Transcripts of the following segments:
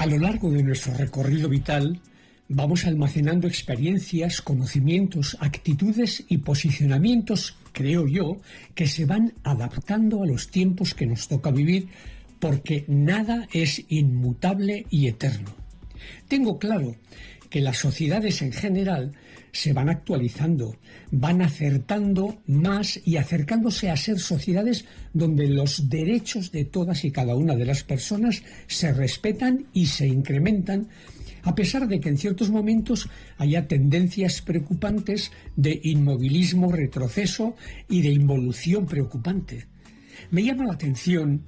A lo largo de nuestro recorrido vital, vamos almacenando experiencias, conocimientos, actitudes y posicionamientos, creo yo, que se van adaptando a los tiempos que nos toca vivir, porque nada es inmutable y eterno. Tengo claro que las sociedades en general se van actualizando, van acertando más y acercándose a ser sociedades donde los derechos de todas y cada una de las personas se respetan y se incrementan, a pesar de que en ciertos momentos haya tendencias preocupantes de inmovilismo, retroceso y de involución preocupante. Me llama la atención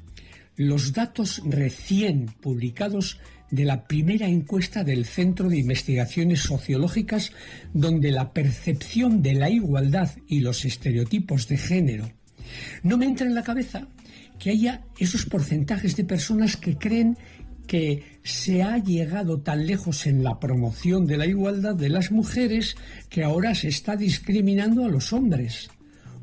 los datos recién publicados de la primera encuesta del Centro de Investigaciones Sociológicas, donde la percepción de la igualdad y los estereotipos de género no me entra en la cabeza que haya esos porcentajes de personas que creen que se ha llegado tan lejos en la promoción de la igualdad de las mujeres que ahora se está discriminando a los hombres.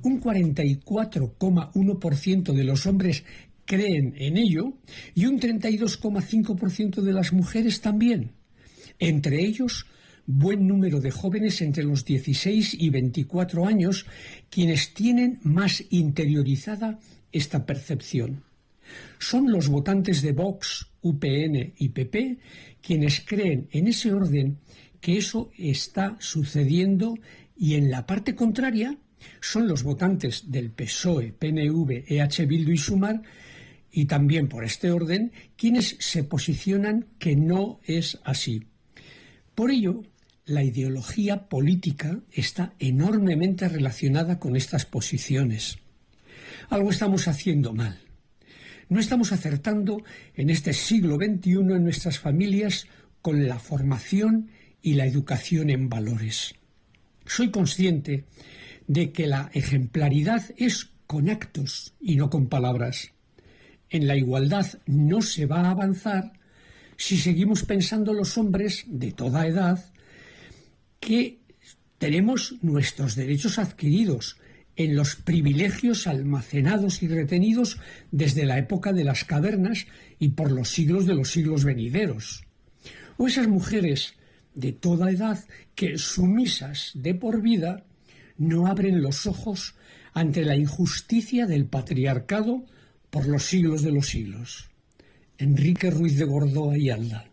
Un 44,1% de los hombres creen en ello y un 32,5% de las mujeres también. Entre ellos, buen número de jóvenes entre los 16 y 24 años quienes tienen más interiorizada esta percepción. Son los votantes de Vox, UPN y PP quienes creen en ese orden que eso está sucediendo y en la parte contraria son los votantes del PSOE, PNV, EH Bildu y Sumar y también por este orden quienes se posicionan que no es así. Por ello, la ideología política está enormemente relacionada con estas posiciones. Algo estamos haciendo mal. No estamos acertando en este siglo XXI en nuestras familias con la formación y la educación en valores. Soy consciente de que la ejemplaridad es con actos y no con palabras en la igualdad no se va a avanzar si seguimos pensando los hombres de toda edad que tenemos nuestros derechos adquiridos en los privilegios almacenados y retenidos desde la época de las cavernas y por los siglos de los siglos venideros. O esas mujeres de toda edad que, sumisas de por vida, no abren los ojos ante la injusticia del patriarcado por los siglos de los siglos. Enrique Ruiz de Gordoa y Alda.